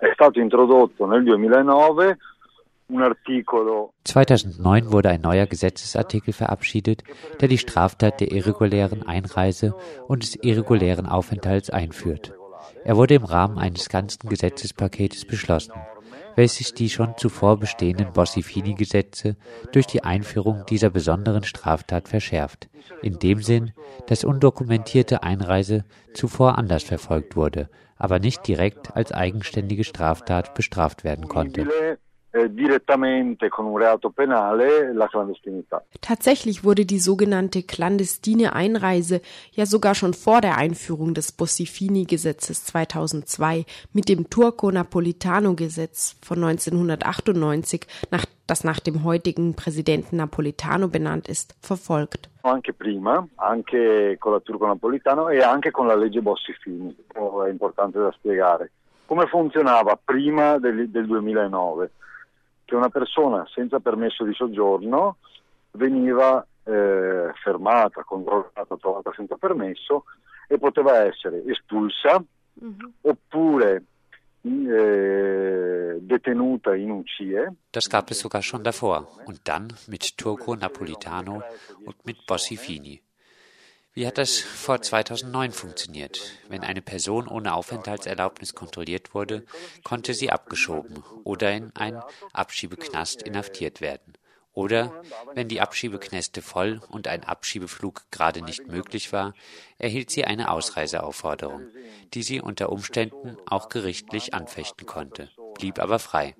è stato introdotto nel 2009 2009 wurde ein neuer Gesetzesartikel verabschiedet, der die Straftat der irregulären Einreise und des irregulären Aufenthalts einführt. Er wurde im Rahmen eines ganzen Gesetzespaketes beschlossen, welches die schon zuvor bestehenden Bossi-Fini-Gesetze durch die Einführung dieser besonderen Straftat verschärft, in dem Sinn, dass undokumentierte Einreise zuvor anders verfolgt wurde, aber nicht direkt als eigenständige Straftat bestraft werden konnte. Eh, direttamente con un reato penale la clandestinità. Tatsächlich wurde die sogenannte clandestine Einreise ja sogar schon vor der Einführung des Bossifini-Gesetzes 2002 mit dem Turco-Napolitano-Gesetz von 1998, nach, das nach dem heutigen Präsidenten Napolitano benannt ist, verfolgt. Anche prima, anche con la Turco-Napolitano e anche con la legge Bossifini, è importante da spiegare. Come funzionava prima del, del 2009? Che una persona senza permesso di soggiorno veniva eh, fermata, controllata, trovata senza permesso e poteva essere espulsa mhm. oppure äh, detenuta in UCIE. Das gab es sogar schon davor und dann mit Turco Napolitano und mit Bossi Fini. Wie hat das vor 2009 funktioniert? Wenn eine Person ohne Aufenthaltserlaubnis kontrolliert wurde, konnte sie abgeschoben oder in einen Abschiebeknast inhaftiert werden. Oder wenn die Abschiebeknäste voll und ein Abschiebeflug gerade nicht möglich war, erhielt sie eine Ausreiseaufforderung, die sie unter Umständen auch gerichtlich anfechten konnte, blieb aber frei.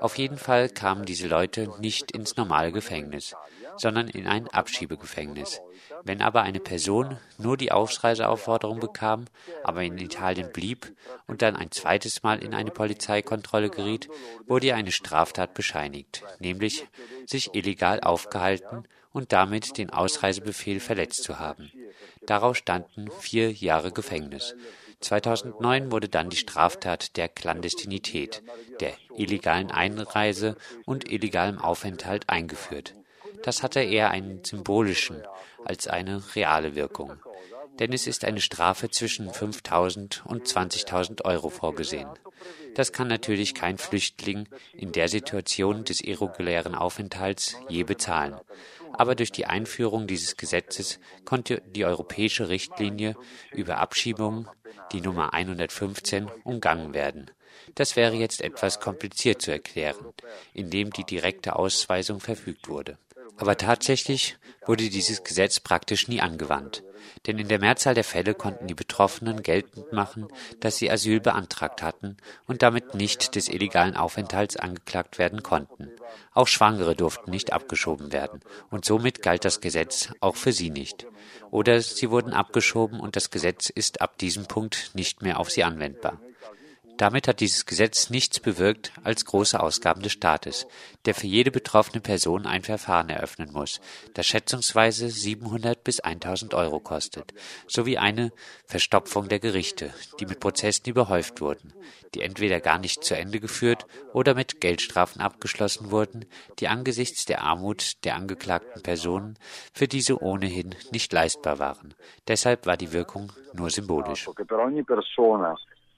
Auf jeden Fall kamen diese Leute nicht ins normale Gefängnis, sondern in ein Abschiebegefängnis. Wenn aber eine Person nur die Ausreiseaufforderung bekam, aber in Italien blieb und dann ein zweites Mal in eine Polizeikontrolle geriet, wurde ihr eine Straftat bescheinigt, nämlich sich illegal aufgehalten und damit den Ausreisebefehl verletzt zu haben. Daraus standen vier Jahre Gefängnis. 2009 wurde dann die Straftat der Klandestinität, der illegalen Einreise und illegalem Aufenthalt eingeführt. Das hatte eher einen symbolischen als eine reale Wirkung. Denn es ist eine Strafe zwischen 5.000 und 20.000 Euro vorgesehen. Das kann natürlich kein Flüchtling in der Situation des irregulären Aufenthalts je bezahlen. Aber durch die Einführung dieses Gesetzes konnte die europäische Richtlinie über Abschiebungen, die Nummer 115, umgangen werden. Das wäre jetzt etwas kompliziert zu erklären, indem die direkte Ausweisung verfügt wurde. Aber tatsächlich wurde dieses Gesetz praktisch nie angewandt. Denn in der Mehrzahl der Fälle konnten die Betroffenen geltend machen, dass sie Asyl beantragt hatten und damit nicht des illegalen Aufenthalts angeklagt werden konnten. Auch Schwangere durften nicht abgeschoben werden und somit galt das Gesetz auch für sie nicht. Oder sie wurden abgeschoben und das Gesetz ist ab diesem Punkt nicht mehr auf sie anwendbar. Damit hat dieses Gesetz nichts bewirkt als große Ausgaben des Staates, der für jede betroffene Person ein Verfahren eröffnen muss, das schätzungsweise 700 bis 1000 Euro kostet, sowie eine Verstopfung der Gerichte, die mit Prozessen überhäuft wurden, die entweder gar nicht zu Ende geführt oder mit Geldstrafen abgeschlossen wurden, die angesichts der Armut der angeklagten Personen für diese ohnehin nicht leistbar waren. Deshalb war die Wirkung nur symbolisch.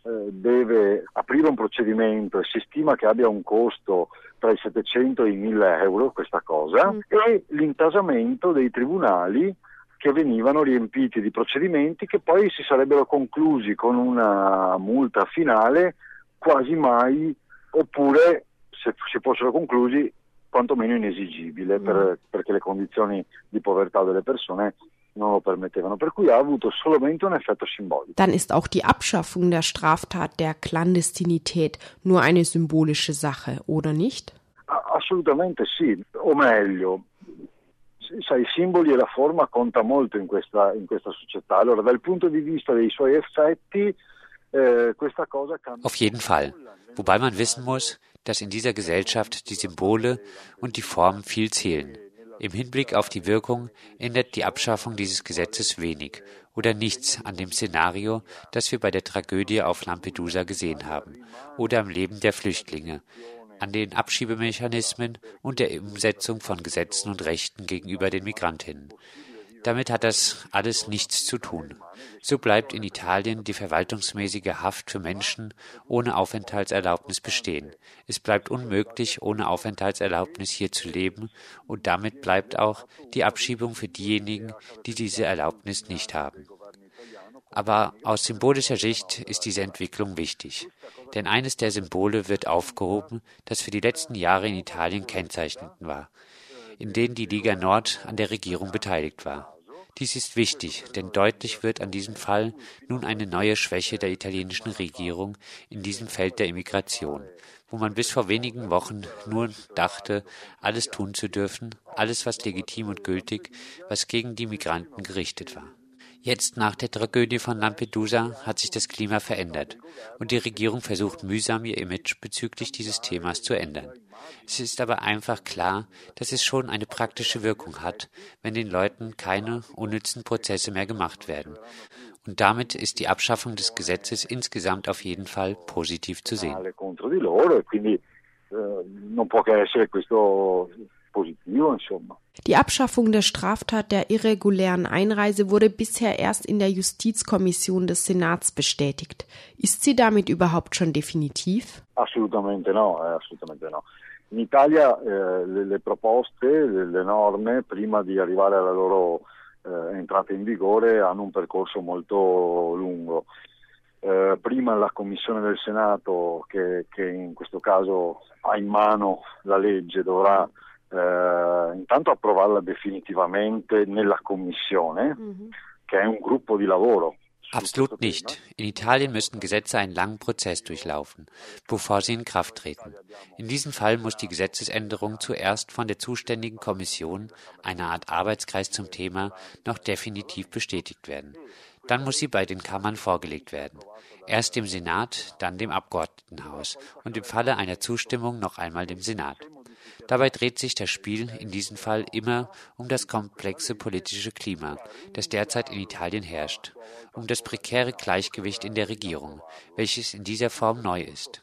Eh, deve aprire un procedimento e si stima che abbia un costo tra i 700 e i 1000 euro questa cosa mm. e l'intasamento dei tribunali che venivano riempiti di procedimenti che poi si sarebbero conclusi con una multa finale quasi mai oppure se si fossero conclusi quantomeno inesigibile mm. per, perché le condizioni di povertà delle persone non lo permettevano, per cui ha avuto solamente un effetto simbolico. Dann ist auch die Abschaffung der Straftat der Klandestinität nur eine symbolische Sache, oder nicht? Assolutamente sì, o meglio, sai, i simboli e la forma conta molto in questa, in questa società. Allora, dal punto di vista dei suoi effetti, eh, questa cosa cambia. Auf jeden Fall. Wobei man wissen muss, dass in dieser Gesellschaft die Symbole und die Formen viel zählen. Im Hinblick auf die Wirkung ändert die Abschaffung dieses Gesetzes wenig oder nichts an dem Szenario, das wir bei der Tragödie auf Lampedusa gesehen haben, oder am Leben der Flüchtlinge, an den Abschiebemechanismen und der Umsetzung von Gesetzen und Rechten gegenüber den Migrantinnen. Damit hat das alles nichts zu tun. So bleibt in Italien die verwaltungsmäßige Haft für Menschen ohne Aufenthaltserlaubnis bestehen. Es bleibt unmöglich, ohne Aufenthaltserlaubnis hier zu leben und damit bleibt auch die Abschiebung für diejenigen, die diese Erlaubnis nicht haben. Aber aus symbolischer Sicht ist diese Entwicklung wichtig. Denn eines der Symbole wird aufgehoben, das für die letzten Jahre in Italien kennzeichnend war, in denen die Liga Nord an der Regierung beteiligt war. Dies ist wichtig, denn deutlich wird an diesem Fall nun eine neue Schwäche der italienischen Regierung in diesem Feld der Immigration, wo man bis vor wenigen Wochen nur dachte, alles tun zu dürfen, alles was legitim und gültig, was gegen die Migranten gerichtet war. Jetzt nach der Tragödie von Lampedusa hat sich das Klima verändert und die Regierung versucht mühsam ihr Image bezüglich dieses Themas zu ändern. Es ist aber einfach klar, dass es schon eine praktische Wirkung hat, wenn den Leuten keine unnützen Prozesse mehr gemacht werden. Und damit ist die Abschaffung des Gesetzes insgesamt auf jeden Fall positiv zu sehen. Die Abschaffung der Straftat der irregulären Einreise wurde bisher erst in der Justizkommission des Senats bestätigt. Ist sie damit überhaupt schon definitiv? Assolutamente no, eh, assolutamente no. In Italia eh, le, le, proposte, le, le, norme, prima di arrivare alla loro eh, entrata in vigore, hanno un percorso molto lungo. Eh, prima la Commissione del Senato, che, che in questo caso ha in mano la legge, dovrà eh, intanto approvarla definitivamente nella Commissione, mm-hmm. che è un gruppo di lavoro. Absolut nicht. In Italien müssten Gesetze einen langen Prozess durchlaufen, bevor sie in Kraft treten. In diesem Fall muss die Gesetzesänderung zuerst von der zuständigen Kommission, einer Art Arbeitskreis zum Thema, noch definitiv bestätigt werden. Dann muss sie bei den Kammern vorgelegt werden. Erst dem Senat, dann dem Abgeordnetenhaus und im Falle einer Zustimmung noch einmal dem Senat. Dabei dreht sich das Spiel in diesem Fall immer um das komplexe politische Klima, das derzeit in Italien herrscht, um das prekäre Gleichgewicht in der Regierung, welches in dieser Form neu ist.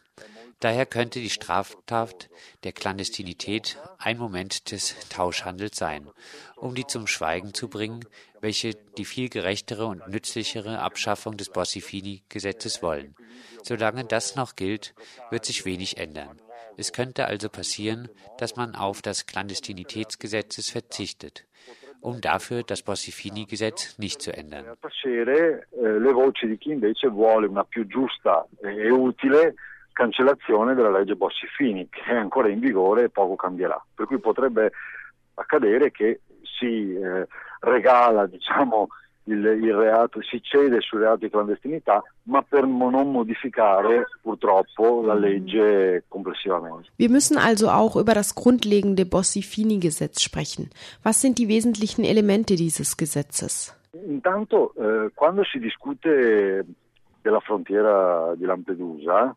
Daher könnte die Straftat der Klandestinität ein Moment des Tauschhandels sein, um die zum Schweigen zu bringen, welche die viel gerechtere und nützlichere Abschaffung des Borsifini-Gesetzes wollen. Solange das noch gilt, wird sich wenig ändern. Es könnte also passieren, dass man auf das Klandestinitätsgesetz verzichtet, um dafür das Bossifini-Gesetz nicht zu ändern. cancellazione della legge Bossi-Fini, che è ancora in vigore e poco cambierà. Per cui potrebbe accadere che si eh, regala diciamo, il, il reato, si cede sul reato di clandestinità, ma per non modificare purtroppo la legge complessivamente. Wir müssen also auch über das grundlegende Bossi-Fini-Gesetz sprechen. Was sind die wesentlichen Elemente dieses Gesetzes? Intanto, eh, quando si discute della frontiera di Lampedusa,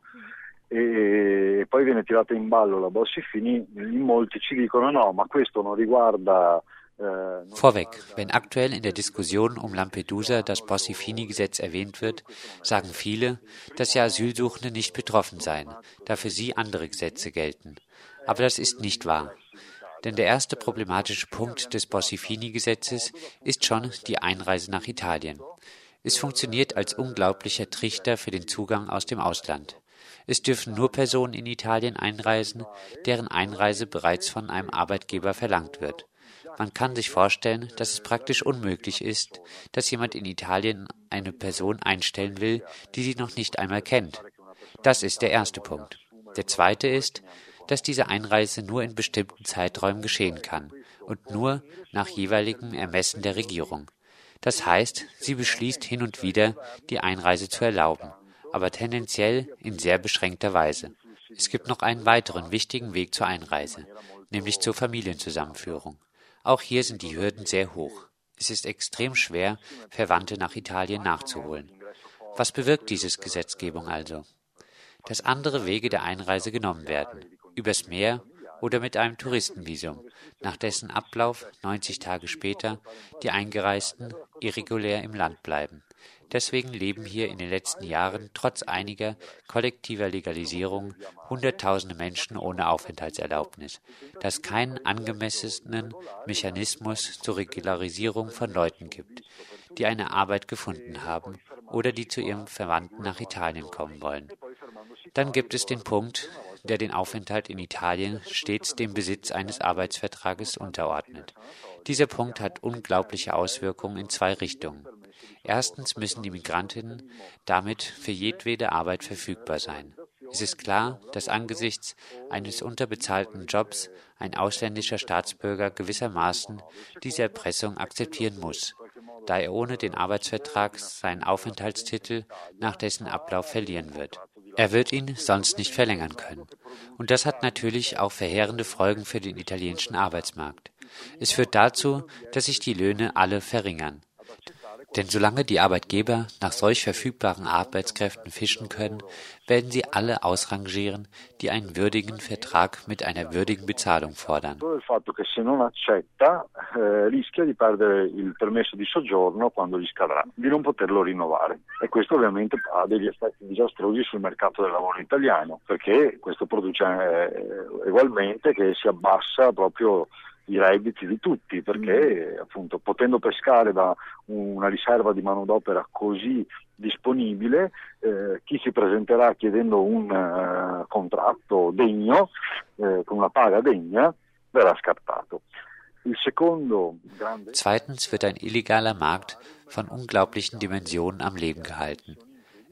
e poi viene tirata in ballo la Bossi-Fini, in molti ci dicono no, ma questo non riguarda Vorweg, wenn aktuell in der Diskussion um Lampedusa das Bossi-Fini-Gesetz erwähnt wird, sagen viele, dass die Asylsuchende nicht betroffen seien, da für sie andere Gesetze gelten. Aber das ist nicht wahr. Denn der erste problematische Punkt des Bossi-Fini-Gesetzes ist schon die Einreise nach Italien. Es funktioniert als unglaublicher Trichter für den Zugang aus dem Ausland. Es dürfen nur Personen in Italien einreisen, deren Einreise bereits von einem Arbeitgeber verlangt wird. Man kann sich vorstellen, dass es praktisch unmöglich ist, dass jemand in Italien eine Person einstellen will, die sie noch nicht einmal kennt. Das ist der erste Punkt. Der zweite ist, dass diese Einreise nur in bestimmten Zeiträumen geschehen kann und nur nach jeweiligem Ermessen der Regierung. Das heißt, sie beschließt hin und wieder, die Einreise zu erlauben, aber tendenziell in sehr beschränkter Weise. Es gibt noch einen weiteren wichtigen Weg zur Einreise, nämlich zur Familienzusammenführung. Auch hier sind die Hürden sehr hoch. Es ist extrem schwer, Verwandte nach Italien nachzuholen. Was bewirkt dieses Gesetzgebung also? Dass andere Wege der Einreise genommen werden, übers Meer oder mit einem Touristenvisum, nach dessen Ablauf 90 Tage später die Eingereisten irregulär im Land bleiben. Deswegen leben hier in den letzten Jahren trotz einiger kollektiver Legalisierung Hunderttausende Menschen ohne Aufenthaltserlaubnis, da es keinen angemessenen Mechanismus zur Regularisierung von Leuten gibt, die eine Arbeit gefunden haben oder die zu ihrem Verwandten nach Italien kommen wollen. Dann gibt es den Punkt, der den Aufenthalt in Italien stets dem Besitz eines Arbeitsvertrages unterordnet. Dieser Punkt hat unglaubliche Auswirkungen in zwei Richtungen. Erstens müssen die Migrantinnen damit für jedwede Arbeit verfügbar sein. Es ist klar, dass angesichts eines unterbezahlten Jobs ein ausländischer Staatsbürger gewissermaßen diese Erpressung akzeptieren muss, da er ohne den Arbeitsvertrag seinen Aufenthaltstitel nach dessen Ablauf verlieren wird. Er wird ihn sonst nicht verlängern können. Und das hat natürlich auch verheerende Folgen für den italienischen Arbeitsmarkt. Es führt dazu, dass sich die Löhne alle verringern. Denn solange die Arbeitgeber nach solch verfügbaren Arbeitskräften fischen können, werden sie alle ausrangieren, die einen würdigen Vertrag mit einer würdigen Bezahlung fordern. Eh, e perché questo produce eh, ugualmente che si abbassa proprio i redditi di tutti, perché mm. appunto potendo pescare da una riserva di manodopera così disponibile, eh, chi si presenterà chiedendo un uh, contratto degno, eh, con una paga degna, verrà scartato. Zweitens wird ein illegaler Markt von unglaublichen Dimensionen am Leben gehalten.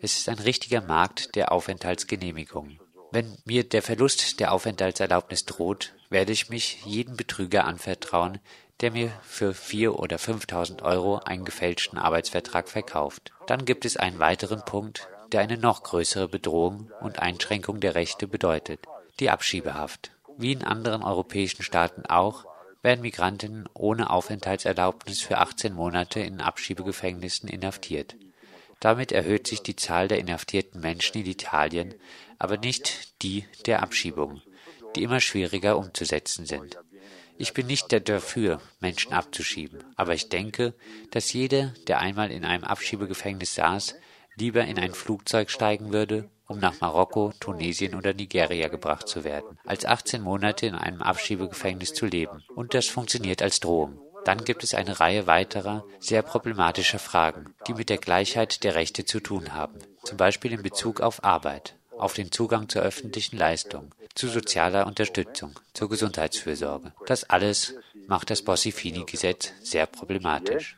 Es ist ein richtiger Markt der Aufenthaltsgenehmigungen. Wenn mir der Verlust der Aufenthaltserlaubnis droht, werde ich mich jedem Betrüger anvertrauen, der mir für 4.000 oder 5.000 Euro einen gefälschten Arbeitsvertrag verkauft. Dann gibt es einen weiteren Punkt, der eine noch größere Bedrohung und Einschränkung der Rechte bedeutet, die Abschiebehaft. Wie in anderen europäischen Staaten auch, werden Migrantinnen ohne Aufenthaltserlaubnis für 18 Monate in Abschiebegefängnissen inhaftiert. Damit erhöht sich die Zahl der inhaftierten Menschen in Italien, aber nicht die der Abschiebung, die immer schwieriger umzusetzen sind. Ich bin nicht dafür, Menschen abzuschieben, aber ich denke, dass jeder, der einmal in einem Abschiebegefängnis saß, lieber in ein Flugzeug steigen würde, um nach Marokko, Tunesien oder Nigeria gebracht zu werden, als 18 Monate in einem Abschiebegefängnis zu leben. Und das funktioniert als Drohung. Dann gibt es eine Reihe weiterer, sehr problematischer Fragen, die mit der Gleichheit der Rechte zu tun haben, zum Beispiel in Bezug auf Arbeit, auf den Zugang zur öffentlichen Leistung, zu sozialer Unterstützung, zur Gesundheitsfürsorge. Das alles macht das Bossi-Fini-Gesetz sehr problematisch.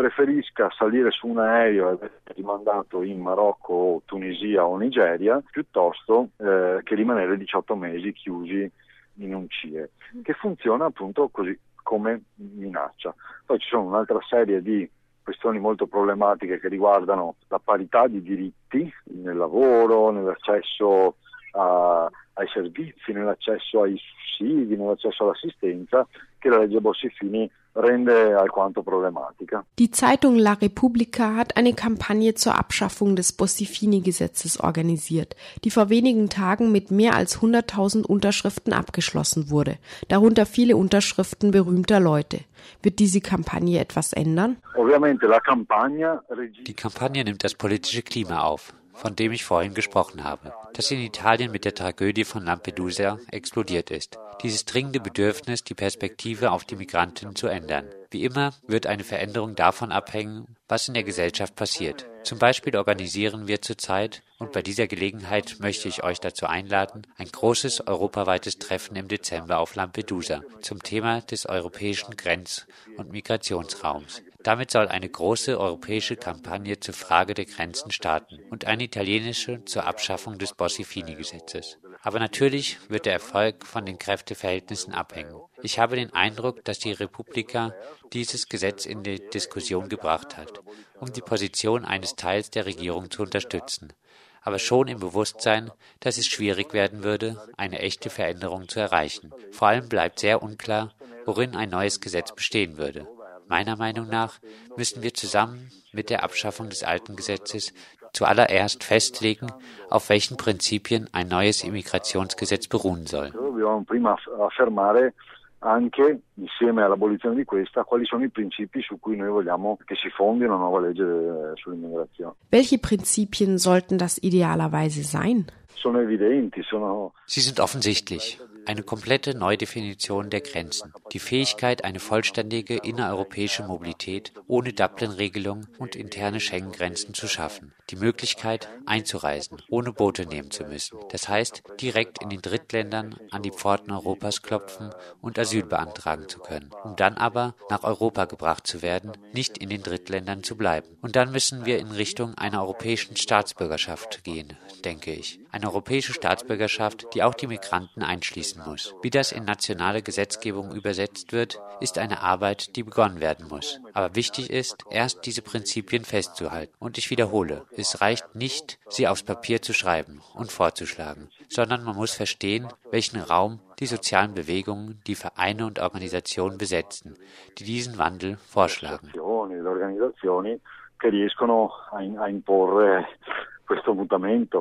preferisca salire su un aereo ed essere rimandato in Marocco, Tunisia o Nigeria piuttosto eh, che rimanere 18 mesi chiusi in un CIE, che funziona appunto così come minaccia. Poi ci sono un'altra serie di questioni molto problematiche che riguardano la parità di diritti nel lavoro, nell'accesso a, ai servizi, nell'accesso ai sussidi, nell'accesso all'assistenza, che la legge Bossi-Fini rende alquanto problematica. Die Zeitung La Repubblica hat eine Kampagne zur Abschaffung des Bossi-Fini-Gesetzes organisiert, die vor wenigen Tagen mit mehr als 100.000 Unterschriften abgeschlossen wurde, darunter viele Unterschriften berühmter Leute. Wird diese Kampagne etwas ändern? Die Kampagne nimmt das politische Klima auf von dem ich vorhin gesprochen habe, das in Italien mit der Tragödie von Lampedusa explodiert ist. Dieses dringende Bedürfnis, die Perspektive auf die Migranten zu ändern. Wie immer wird eine Veränderung davon abhängen, was in der Gesellschaft passiert. Zum Beispiel organisieren wir zurzeit, und bei dieser Gelegenheit möchte ich euch dazu einladen, ein großes europaweites Treffen im Dezember auf Lampedusa zum Thema des europäischen Grenz- und Migrationsraums. Damit soll eine große europäische Kampagne zur Frage der Grenzen starten und eine italienische zur Abschaffung des Bossi-Fini-Gesetzes. Aber natürlich wird der Erfolg von den Kräfteverhältnissen abhängen. Ich habe den Eindruck, dass die Republika dieses Gesetz in die Diskussion gebracht hat, um die Position eines Teils der Regierung zu unterstützen, aber schon im Bewusstsein, dass es schwierig werden würde, eine echte Veränderung zu erreichen. Vor allem bleibt sehr unklar, worin ein neues Gesetz bestehen würde. Meiner Meinung nach müssen wir zusammen mit der Abschaffung des alten Gesetzes zuallererst festlegen, auf welchen Prinzipien ein neues Immigrationsgesetz beruhen soll. anche insieme all'abolizione di questa quali sono i principi su cui noi vogliamo che si fondi una nuova legge eh, sull'immigrazione. Welche Prinzipien sollten das idealerweise sein? Sie sind offensichtlich. Eine komplette Neudefinition der Grenzen, die Fähigkeit, eine vollständige innereuropäische Mobilität ohne Dublin-Regelung und interne Schengen-Grenzen zu schaffen, die Möglichkeit einzureisen, ohne Boote nehmen zu müssen, das heißt direkt in den Drittländern an die Pforten Europas klopfen und Asyl beantragen zu können, um dann aber nach Europa gebracht zu werden, nicht in den Drittländern zu bleiben. Und dann müssen wir in Richtung einer europäischen Staatsbürgerschaft gehen, denke ich. Eine europäische Staatsbürgerschaft, die auch die Migranten einschließen muss. Wie das in nationale Gesetzgebung übersetzt wird, ist eine Arbeit, die begonnen werden muss. Aber wichtig ist, erst diese Prinzipien festzuhalten. Und ich wiederhole, es reicht nicht, sie aufs Papier zu schreiben und vorzuschlagen, sondern man muss verstehen, welchen Raum die sozialen Bewegungen, die Vereine und Organisationen besetzen, die diesen Wandel vorschlagen. che riescono a imporre questo mutamento.